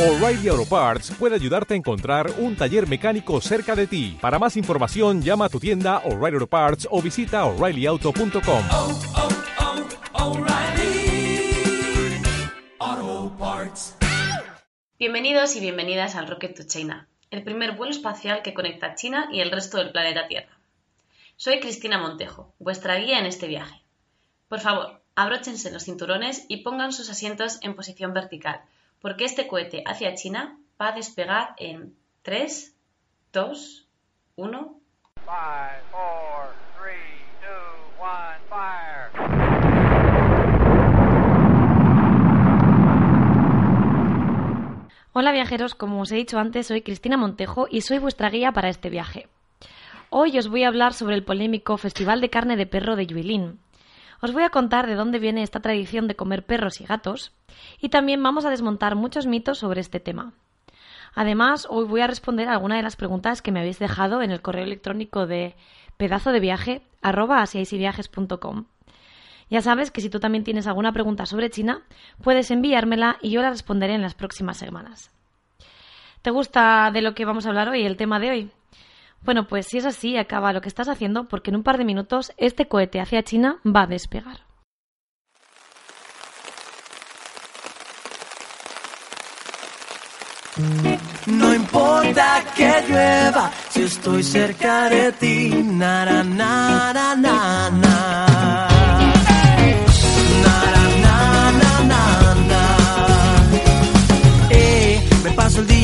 O'Reilly Auto Parts puede ayudarte a encontrar un taller mecánico cerca de ti. Para más información, llama a tu tienda O'Reilly Auto Parts o visita oreillyauto.com. oh, oh, Parts. Bienvenidos y bienvenidas al Rocket to China, el primer vuelo espacial que conecta China y el resto del planeta Tierra. Soy Cristina Montejo, vuestra guía en este viaje. Por favor, abróchense los cinturones y pongan sus asientos en posición vertical, porque este cohete hacia China va a despegar en 3, 2, 1. Five, four, three, two, one, fire. Hola viajeros, como os he dicho antes, soy Cristina Montejo y soy vuestra guía para este viaje. Hoy os voy a hablar sobre el polémico Festival de Carne de Perro de Yuilin. Os voy a contar de dónde viene esta tradición de comer perros y gatos y también vamos a desmontar muchos mitos sobre este tema. Además, hoy voy a responder a alguna de las preguntas que me habéis dejado en el correo electrónico de pedazo de viaje Ya sabes que si tú también tienes alguna pregunta sobre China, puedes enviármela y yo la responderé en las próximas semanas. ¿Te gusta de lo que vamos a hablar hoy, el tema de hoy? Bueno, pues si es así, acaba lo que estás haciendo porque en un par de minutos este cohete hacia China va a despegar. No importa que llueva si estoy cerca de ti.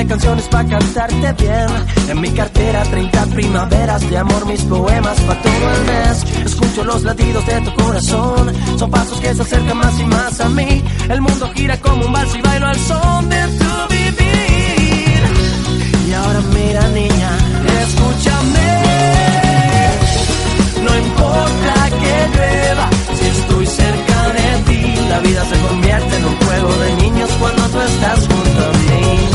de canciones para cantarte bien. En mi cartera 30 primaveras de amor Mis poemas para todo el mes. Escucho los latidos de tu corazón. Son pasos que se acercan más y más a mí. El mundo gira como un vals y bailo al son de tu vivir. Y ahora mira niña, escúchame. No importa que llueva, si estoy cerca de ti, la vida se convierte en un juego de niños cuando tú estás junto a mí.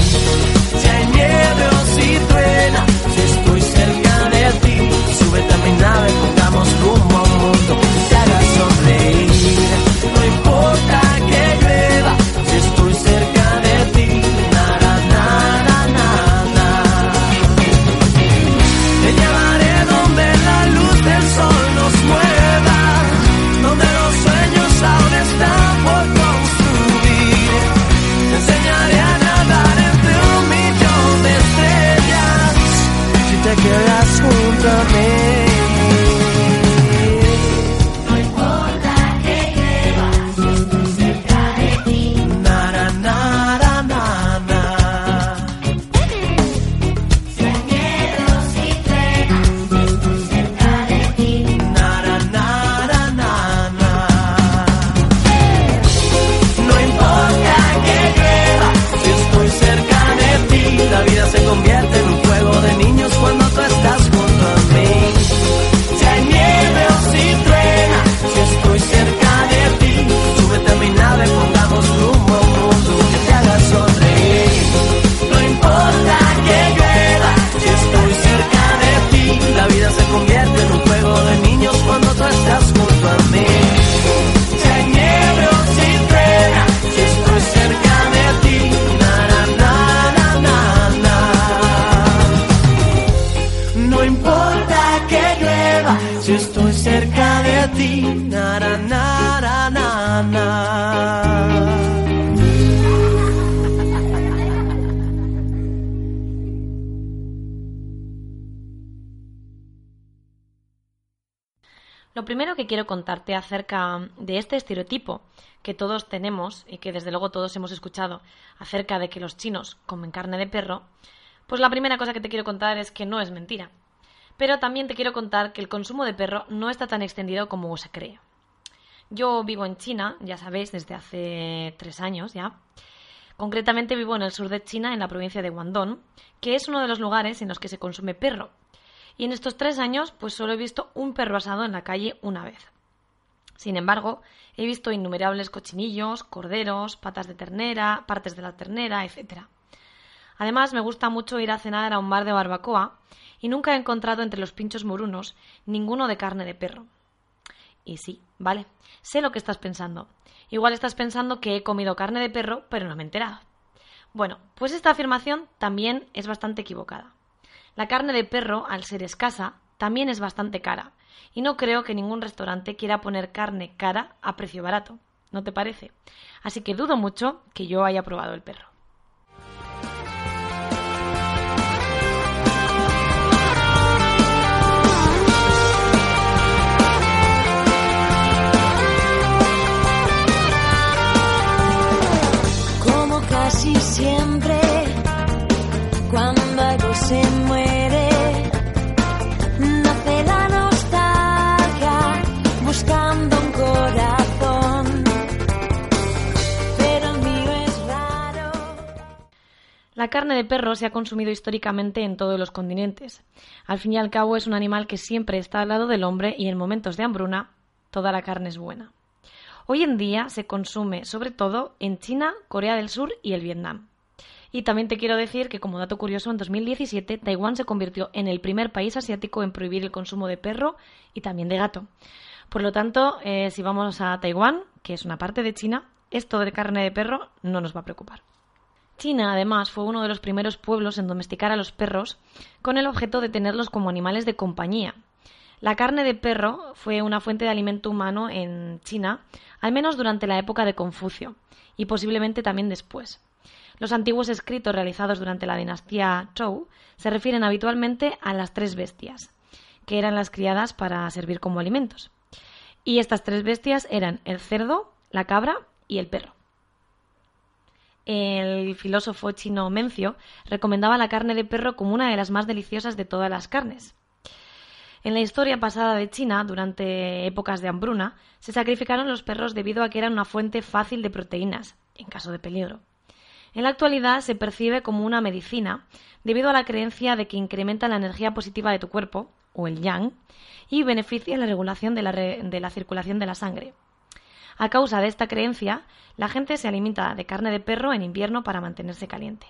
Ti, súbete a mi nave, pongamos rumbo a un mundo que quiero contarte acerca de este estereotipo que todos tenemos y que desde luego todos hemos escuchado acerca de que los chinos comen carne de perro, pues la primera cosa que te quiero contar es que no es mentira. Pero también te quiero contar que el consumo de perro no está tan extendido como se cree. Yo vivo en China, ya sabéis, desde hace tres años ya. Concretamente vivo en el sur de China, en la provincia de Guangdong, que es uno de los lugares en los que se consume perro, y en estos tres años pues solo he visto un perro asado en la calle una vez. Sin embargo, he visto innumerables cochinillos, corderos, patas de ternera, partes de la ternera, etc. Además, me gusta mucho ir a cenar a un bar de barbacoa y nunca he encontrado entre los pinchos morunos ninguno de carne de perro. Y sí, vale, sé lo que estás pensando. Igual estás pensando que he comido carne de perro, pero no me he enterado. Bueno, pues esta afirmación también es bastante equivocada. La carne de perro, al ser escasa, también es bastante cara, y no creo que ningún restaurante quiera poner carne cara a precio barato. ¿No te parece? Así que dudo mucho que yo haya probado el perro. Como casi siempre, La carne de perro se ha consumido históricamente en todos los continentes. Al fin y al cabo es un animal que siempre está al lado del hombre y en momentos de hambruna toda la carne es buena. Hoy en día se consume sobre todo en China, Corea del Sur y el Vietnam. Y también te quiero decir que como dato curioso, en 2017 Taiwán se convirtió en el primer país asiático en prohibir el consumo de perro y también de gato. Por lo tanto, eh, si vamos a Taiwán, que es una parte de China, esto de carne de perro no nos va a preocupar. China, además, fue uno de los primeros pueblos en domesticar a los perros con el objeto de tenerlos como animales de compañía. La carne de perro fue una fuente de alimento humano en China, al menos durante la época de Confucio, y posiblemente también después. Los antiguos escritos realizados durante la dinastía Zhou se refieren habitualmente a las tres bestias, que eran las criadas para servir como alimentos. Y estas tres bestias eran el cerdo, la cabra y el perro. El filósofo chino Mencio recomendaba la carne de perro como una de las más deliciosas de todas las carnes. En la historia pasada de China, durante épocas de hambruna, se sacrificaron los perros debido a que eran una fuente fácil de proteínas, en caso de peligro. En la actualidad se percibe como una medicina debido a la creencia de que incrementa la energía positiva de tu cuerpo, o el yang, y beneficia la regulación de la, de la circulación de la sangre. A causa de esta creencia, la gente se alimenta de carne de perro en invierno para mantenerse caliente.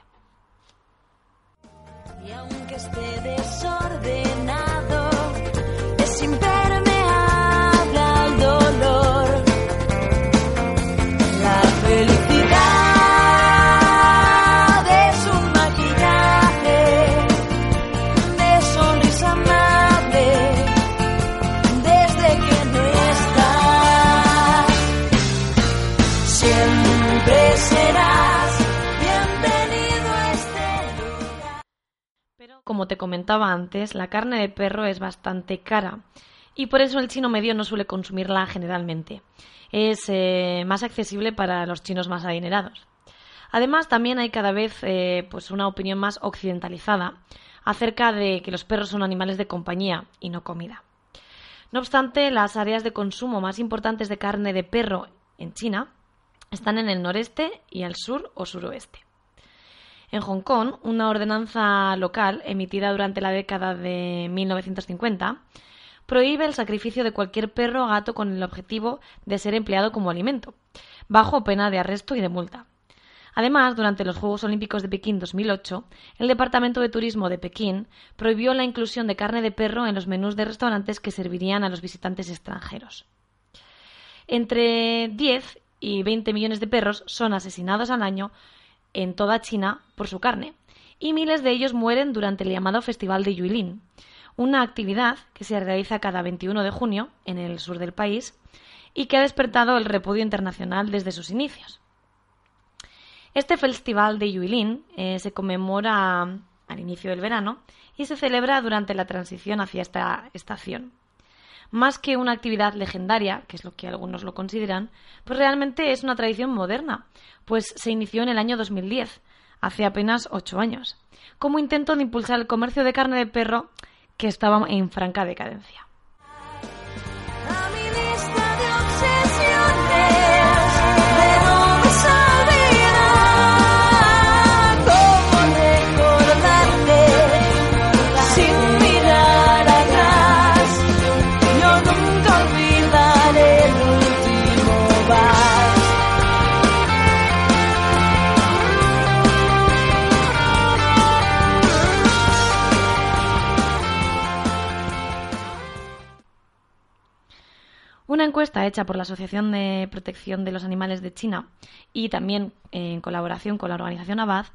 Como te comentaba antes, la carne de perro es bastante cara y por eso el chino medio no suele consumirla generalmente. Es eh, más accesible para los chinos más adinerados. Además, también hay cada vez eh, pues una opinión más occidentalizada acerca de que los perros son animales de compañía y no comida. No obstante, las áreas de consumo más importantes de carne de perro en China están en el noreste y al sur o suroeste. En Hong Kong, una ordenanza local emitida durante la década de 1950 prohíbe el sacrificio de cualquier perro o gato con el objetivo de ser empleado como alimento, bajo pena de arresto y de multa. Además, durante los Juegos Olímpicos de Pekín 2008, el Departamento de Turismo de Pekín prohibió la inclusión de carne de perro en los menús de restaurantes que servirían a los visitantes extranjeros. Entre 10 y 20 millones de perros son asesinados al año en toda China por su carne, y miles de ellos mueren durante el llamado Festival de Yuilin, una actividad que se realiza cada 21 de junio en el sur del país y que ha despertado el repudio internacional desde sus inicios. Este festival de Yuilin eh, se conmemora al inicio del verano y se celebra durante la transición hacia esta estación. Más que una actividad legendaria, que es lo que algunos lo consideran, pues realmente es una tradición moderna, pues se inició en el año 2010, hace apenas ocho años, como intento de impulsar el comercio de carne de perro que estaba en franca decadencia. Una encuesta hecha por la Asociación de Protección de los Animales de China y también eh, en colaboración con la organización Abad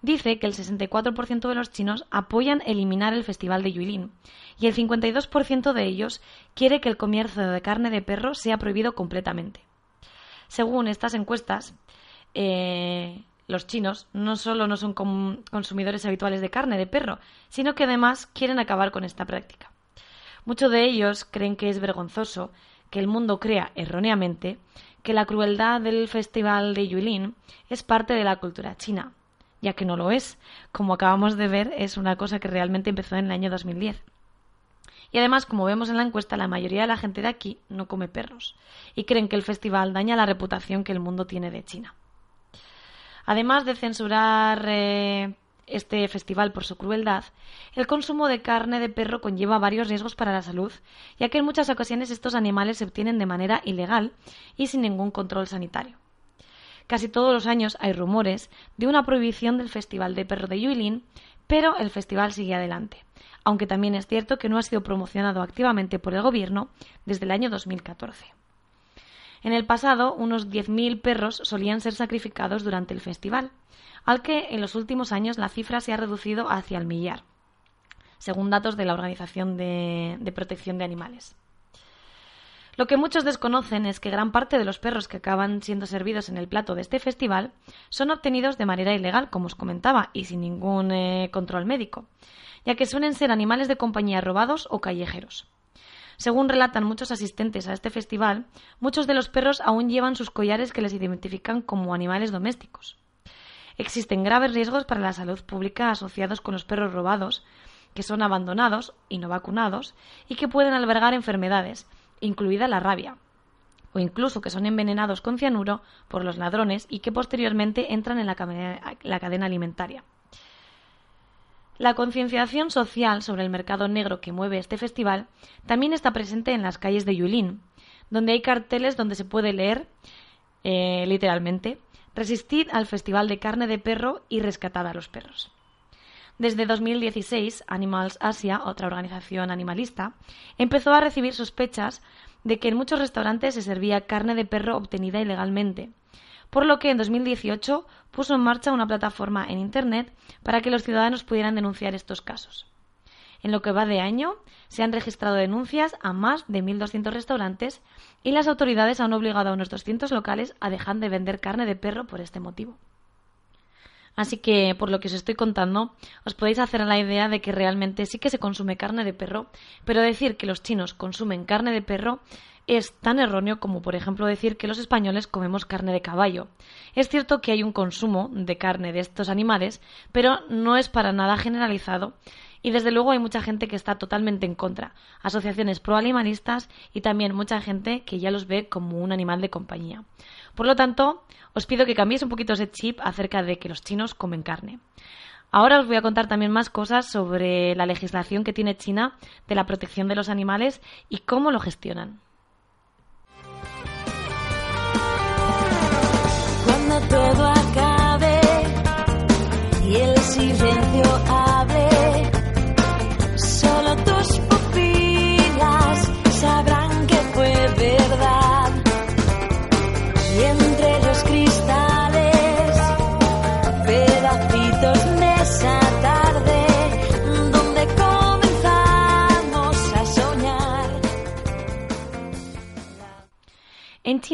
dice que el 64% de los chinos apoyan eliminar el Festival de Yulin y el 52% de ellos quiere que el comercio de carne de perro sea prohibido completamente. Según estas encuestas, eh, los chinos no solo no son consumidores habituales de carne de perro, sino que además quieren acabar con esta práctica. Muchos de ellos creen que es vergonzoso que el mundo crea erróneamente que la crueldad del festival de Yulin es parte de la cultura china, ya que no lo es. Como acabamos de ver, es una cosa que realmente empezó en el año 2010. Y además, como vemos en la encuesta, la mayoría de la gente de aquí no come perros y creen que el festival daña la reputación que el mundo tiene de China. Además de censurar eh, este festival por su crueldad, el consumo de carne de perro conlleva varios riesgos para la salud, ya que en muchas ocasiones estos animales se obtienen de manera ilegal y sin ningún control sanitario. Casi todos los años hay rumores de una prohibición del Festival de Perro de Yuilin, pero el festival sigue adelante, aunque también es cierto que no ha sido promocionado activamente por el gobierno desde el año 2014. En el pasado, unos 10.000 perros solían ser sacrificados durante el festival, al que en los últimos años la cifra se ha reducido hacia el millar, según datos de la Organización de, Protección de Animales. Lo que muchos desconocen es que gran parte de los perros que acaban siendo servidos en el plato de este festival son obtenidos de manera ilegal, como os comentaba, y sin ningún eh, control médico, ya que suelen ser animales de compañía robados o callejeros. Según relatan muchos asistentes a este festival, muchos de los perros aún llevan sus collares que les identifican como animales domésticos. Existen graves riesgos para la salud pública asociados con los perros robados, que son abandonados y no vacunados y que pueden albergar enfermedades, incluida la rabia, o incluso que son envenenados con cianuro por los ladrones y que posteriormente entran en la, cadena alimentaria. La concienciación social sobre el mercado negro que mueve este festival también está presente en las calles de Yulin, donde hay carteles donde se puede leer, eh, literalmente, resistid al Festival de Carne de Perro y rescatad a los perros. Desde 2016, Animals Asia, otra organización animalista, empezó a recibir sospechas de que en muchos restaurantes se servía carne de perro obtenida ilegalmente, por lo que en 2018 puso en marcha una plataforma en Internet para que los ciudadanos pudieran denunciar estos casos. En lo que va de año, se han registrado denuncias a más de 1.200 restaurantes y las autoridades han obligado a unos 200 locales a dejar de vender carne de perro por este motivo. Así que, por lo que os estoy contando, os podéis hacer la idea de que realmente sí que se consume carne de perro, pero decir que los chinos consumen carne de perro es tan erróneo como, por ejemplo, decir que los españoles comemos carne de caballo. Es cierto que hay un consumo de carne de estos animales, pero no es para nada generalizado y desde luego hay mucha gente que está totalmente en contra, asociaciones proanimalistas y también mucha gente que ya los ve como un animal de compañía. Por lo tanto, os pido que cambiéis un poquito ese chip acerca de que los chinos comen carne. Ahora os voy a contar también más cosas sobre la legislación que tiene China de la protección de los animales y cómo lo gestionan. Cuando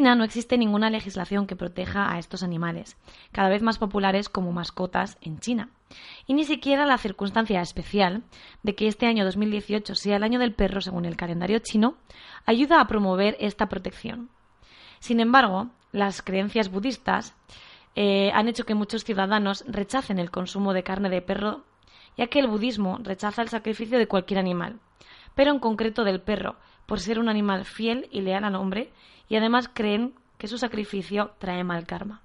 China no existe ninguna legislación que proteja a estos animales, cada vez más populares como mascotas en China. Y ni siquiera la circunstancia especial de que este año 2018 sea el año del perro según el calendario chino ayuda a promover esta protección. Sin embargo, las creencias budistas eh, han hecho que muchos ciudadanos rechacen el consumo de carne de perro, ya que el budismo rechaza el sacrificio de cualquier animal, pero en concreto del perro, por ser un animal fiel y leal al hombre, y además creen que su sacrificio trae mal karma.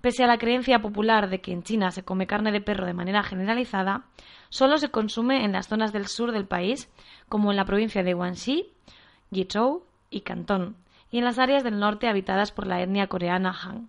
Pese a la creencia popular de que en China se come carne de perro de manera generalizada, solo se consume en las zonas del sur del país, como en la provincia de Guangxi, Guizhou y Cantón, y en las áreas del norte habitadas por la etnia coreana Han.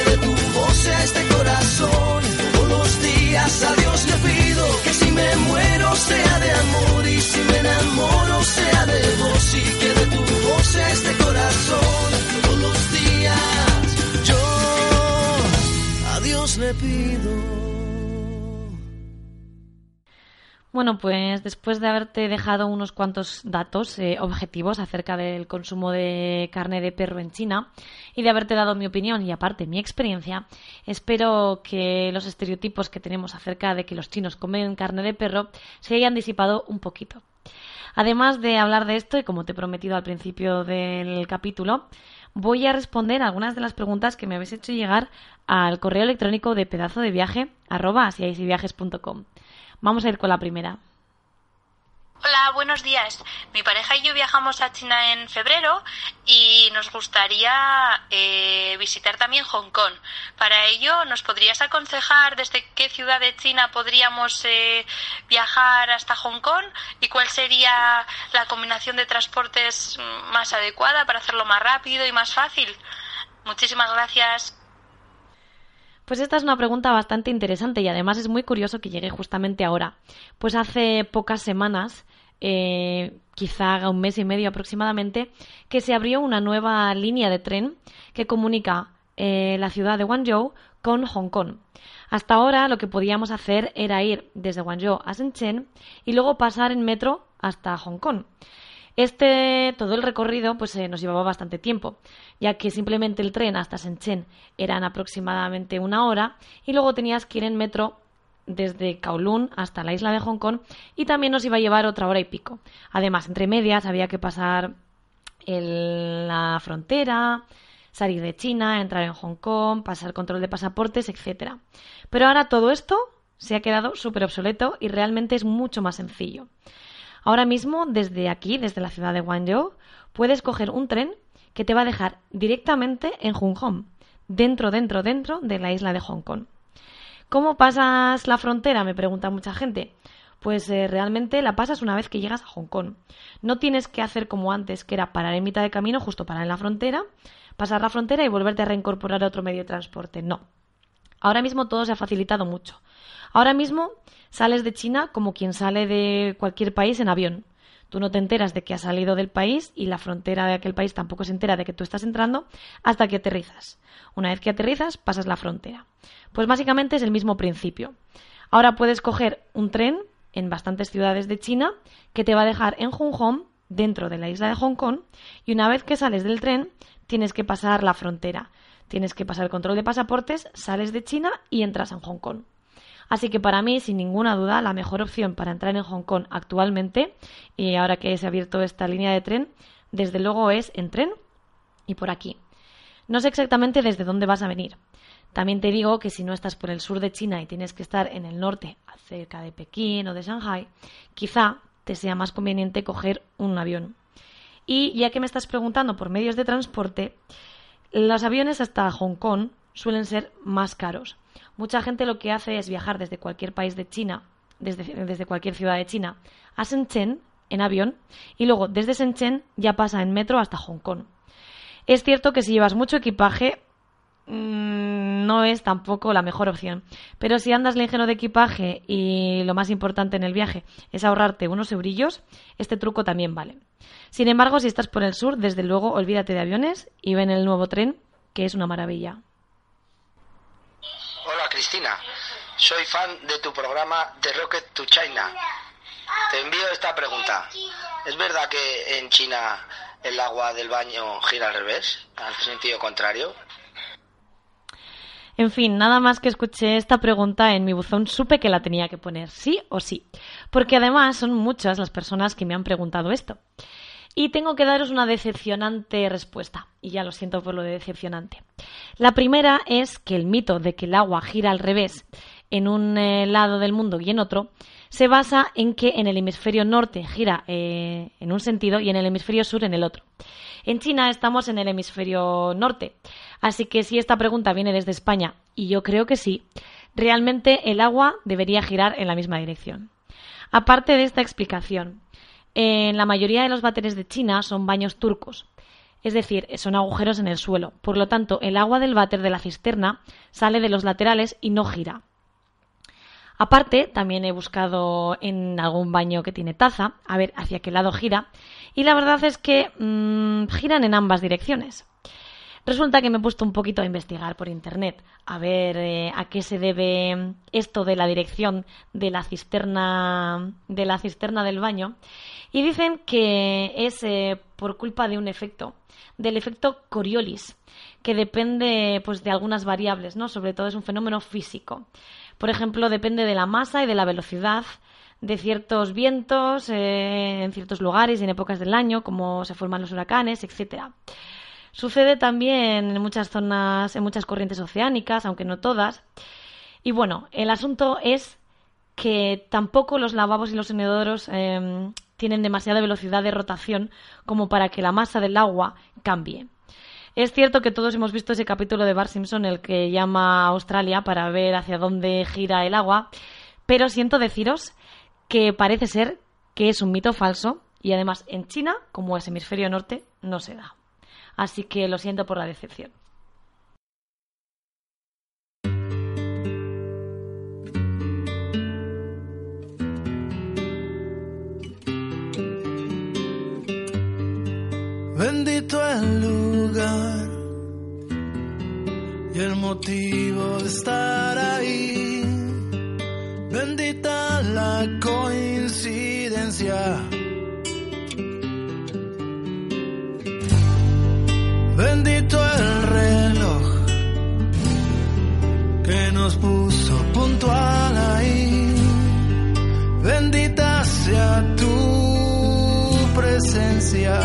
me muero sea de amor y si me enamoro sea de vos y que de tu voz este corazón. Todos los días yo a Dios le pido. Bueno, pues después de haberte dejado unos cuantos datos eh, objetivos acerca del consumo de carne de perro en China y de haberte dado mi opinión y aparte mi experiencia, espero que los estereotipos que tenemos acerca de que los chinos comen carne de perro se hayan disipado un poquito. Además de hablar de esto, y como te he prometido al principio del capítulo, voy a responder algunas de las preguntas que me habéis hecho llegar al correo electrónico de pedazo de viaje arroba. Vamos a ir con la primera. Hola, buenos días. Mi pareja y yo viajamos a China en febrero y nos gustaría eh, visitar también Hong Kong. Para ello, ¿nos podrías aconsejar desde qué ciudad de China podríamos eh, viajar hasta Hong Kong y cuál sería la combinación de transportes más adecuada para hacerlo más rápido y más fácil? Muchísimas gracias. Pues esta es una pregunta bastante interesante y además es muy curioso que llegue justamente ahora. Pues hace pocas semanas, eh, quizá haga un mes y medio aproximadamente, que se abrió una nueva línea de tren que comunica eh, la ciudad de Guangzhou con Hong Kong. Hasta ahora lo que podíamos hacer era ir desde Guangzhou a Shenzhen y luego pasar en metro hasta Hong Kong. Este, todo el recorrido, pues eh, nos llevaba bastante tiempo, ya que simplemente el tren hasta Shenzhen eran aproximadamente una hora y luego tenías que ir en metro desde Kowloon hasta la isla de Hong Kong y también nos iba a llevar otra hora y pico. Además, entre medias había que pasar la frontera, salir de China, entrar en Hong Kong, pasar control de pasaportes, etcétera. Pero ahora todo esto se ha quedado súper obsoleto y realmente es mucho más sencillo. Ahora mismo, desde aquí, desde la ciudad de Guangzhou, puedes coger un tren que te va a dejar directamente en Hong Kong, dentro, dentro, dentro de la isla de Hong Kong. ¿Cómo pasas la frontera? Me pregunta mucha gente. Pues eh, realmente la pasas una vez que llegas a Hong Kong. No tienes que hacer como antes, que era parar en mitad de camino, justo parar en la frontera, pasar la frontera y volverte a reincorporar a otro medio de transporte. No. Ahora mismo todo se ha facilitado mucho. Ahora mismo sales de China como quien sale de cualquier país en avión. Tú no te enteras de que has salido del país y la frontera de aquel país tampoco se entera de que tú estás entrando hasta que aterrizas. Una vez que aterrizas, pasas la frontera. Pues básicamente es el mismo principio. Ahora puedes coger un tren en bastantes ciudades de China que te va a dejar en Hong Kong, dentro de la isla de Hong Kong, y una vez que sales del tren, tienes que pasar la frontera. Tienes que pasar el control de pasaportes, sales de China y entras en Hong Kong. Así que para mí, sin ninguna duda, la mejor opción para entrar en Hong Kong actualmente, y ahora que se ha abierto esta línea de tren, desde luego es en tren y por aquí. No sé exactamente desde dónde vas a venir. También te digo que si no estás por el sur de China y tienes que estar en el norte, cerca de Pekín o de Shanghai, quizá te sea más conveniente coger un avión. Y ya que me estás preguntando por medios de transporte, los aviones hasta Hong Kong suelen ser más caros. Mucha gente lo que hace es viajar desde cualquier país de China, desde, cualquier ciudad de China, a Shenzhen en avión y luego desde Shenzhen ya pasa en metro hasta Hong Kong. Es cierto que si llevas mucho equipaje mm, no es tampoco la mejor opción, pero si andas ligero de equipaje y lo más importante en el viaje es ahorrarte unos eurillos, este truco también vale. Sin embargo, si estás por el sur, desde luego olvídate de aviones y ven el nuevo tren, que es una maravilla. Cristina, soy fan de tu programa The Rocket to China. Te envío esta pregunta. ¿Es verdad que en China el agua del baño gira al revés, al sentido contrario? En fin, nada más que escuché esta pregunta en mi buzón supe que la tenía que poner, sí o sí, porque además son muchas las personas que me han preguntado esto. Y tengo que daros una decepcionante respuesta, y ya lo siento por lo de decepcionante. La primera es que el mito de que el agua gira al revés en un eh, lado del mundo y en otro se basa en que en el hemisferio norte gira eh, en un sentido y en el hemisferio sur en el otro. En China estamos en el hemisferio norte, así que si esta pregunta viene desde España, y yo creo que sí, realmente el agua debería girar en la misma dirección. Aparte de esta explicación, en la mayoría de los váteres de China son baños turcos, es decir, son agujeros en el suelo. Por lo tanto, el agua del váter de la cisterna sale de los laterales y no gira. Aparte, también he buscado en algún baño que tiene taza, a ver hacia qué lado gira, y la verdad es que mmm, giran en ambas direcciones. Resulta que me he puesto un poquito a investigar por internet, a ver eh, a qué se debe esto de la dirección de la cisterna de la cisterna del baño, y dicen que es eh, por culpa de un efecto, del efecto Coriolis, que depende pues de algunas variables, ¿no? Sobre todo es un fenómeno físico. Por ejemplo, depende de la masa y de la velocidad de ciertos vientos eh, en ciertos lugares y en épocas del año, como se forman los huracanes, etcétera. Sucede también en muchas zonas, en muchas corrientes oceánicas, aunque no todas. Y bueno, el asunto es que tampoco los lavabos y los inodoros eh, tienen demasiada velocidad de rotación como para que la masa del agua cambie. Es cierto que todos hemos visto ese capítulo de Bart Simpson, el que llama a Australia para ver hacia dónde gira el agua, pero siento deciros que parece ser que es un mito falso y además en China, como es hemisferio norte, no se da. Así que lo siento por la decepción. Bendito el lugar y el motivo de estar ahí. Bendita la coincidencia. Nos puso puntual ahí. Bendita sea tu presencia.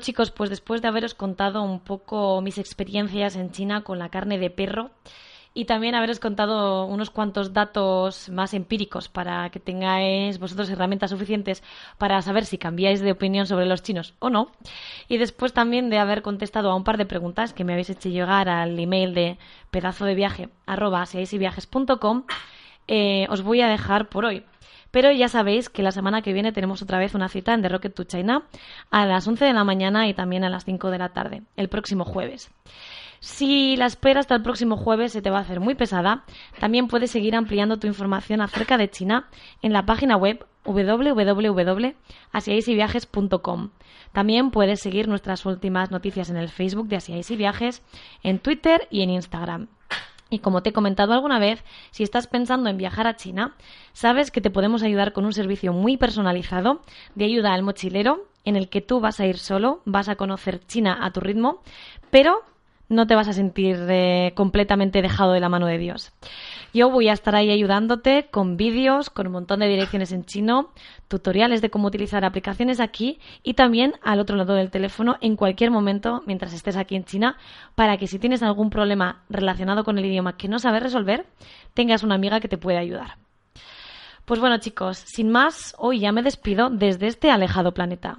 Chicos, pues después de haberos contado un poco mis experiencias en China con la carne de perro y también haberos contado unos cuantos datos más empíricos para que tengáis vosotros herramientas suficientes para saber si cambiáis de opinión sobre los chinos o no. Y después también de haber contestado a un par de preguntas que me habéis hecho llegar al email de pedazo de viaje arroba eh, os voy a dejar por hoy. Pero ya sabéis que la semana que viene tenemos otra vez una cita en The Rocket to China a las 11 de la mañana y también a las 5 de la tarde, el próximo jueves. Si la espera hasta el próximo jueves se te va a hacer muy pesada, también puedes seguir ampliando tu información acerca de China en la página web www.asiaisyviajes.com. También puedes seguir nuestras últimas noticias en el Facebook de Asiais y Viajes, en Twitter y en Instagram. Y como te he comentado alguna vez, si estás pensando en viajar a China, sabes que te podemos ayudar con un servicio muy personalizado de ayuda al mochilero en el que tú vas a ir solo, vas a conocer China a tu ritmo, pero no te vas a sentir eh, completamente dejado de la mano de Dios. Yo voy a estar ahí ayudándote con vídeos, con un montón de direcciones en chino, tutoriales de cómo utilizar aplicaciones aquí y también al otro lado del teléfono en cualquier momento mientras estés aquí en China para que si tienes algún problema relacionado con el idioma que no sabes resolver, tengas una amiga que te pueda ayudar. Pues bueno chicos, sin más, hoy ya me despido desde este alejado planeta.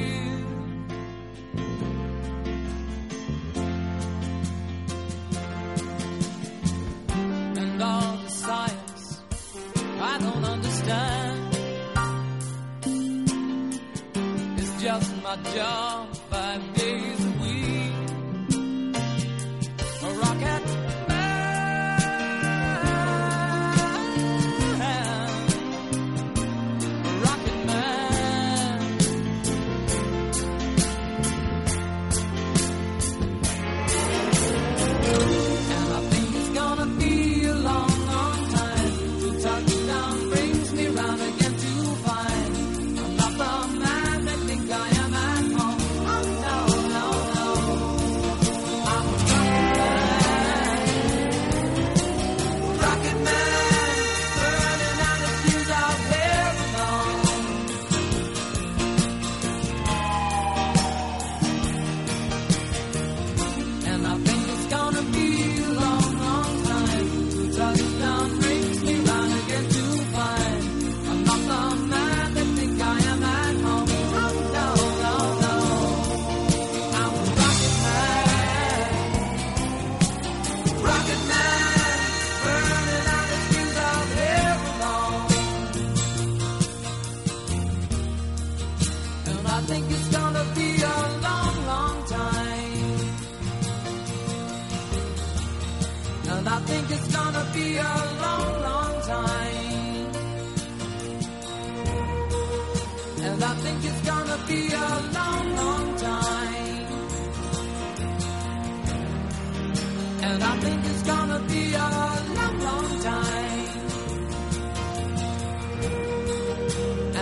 don't. It's just my job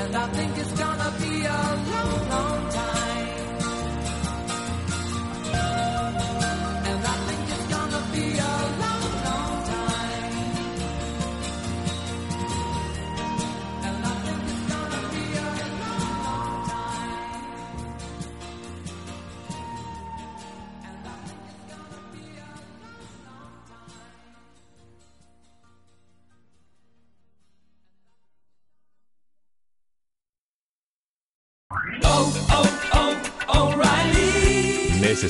And I think it's gonna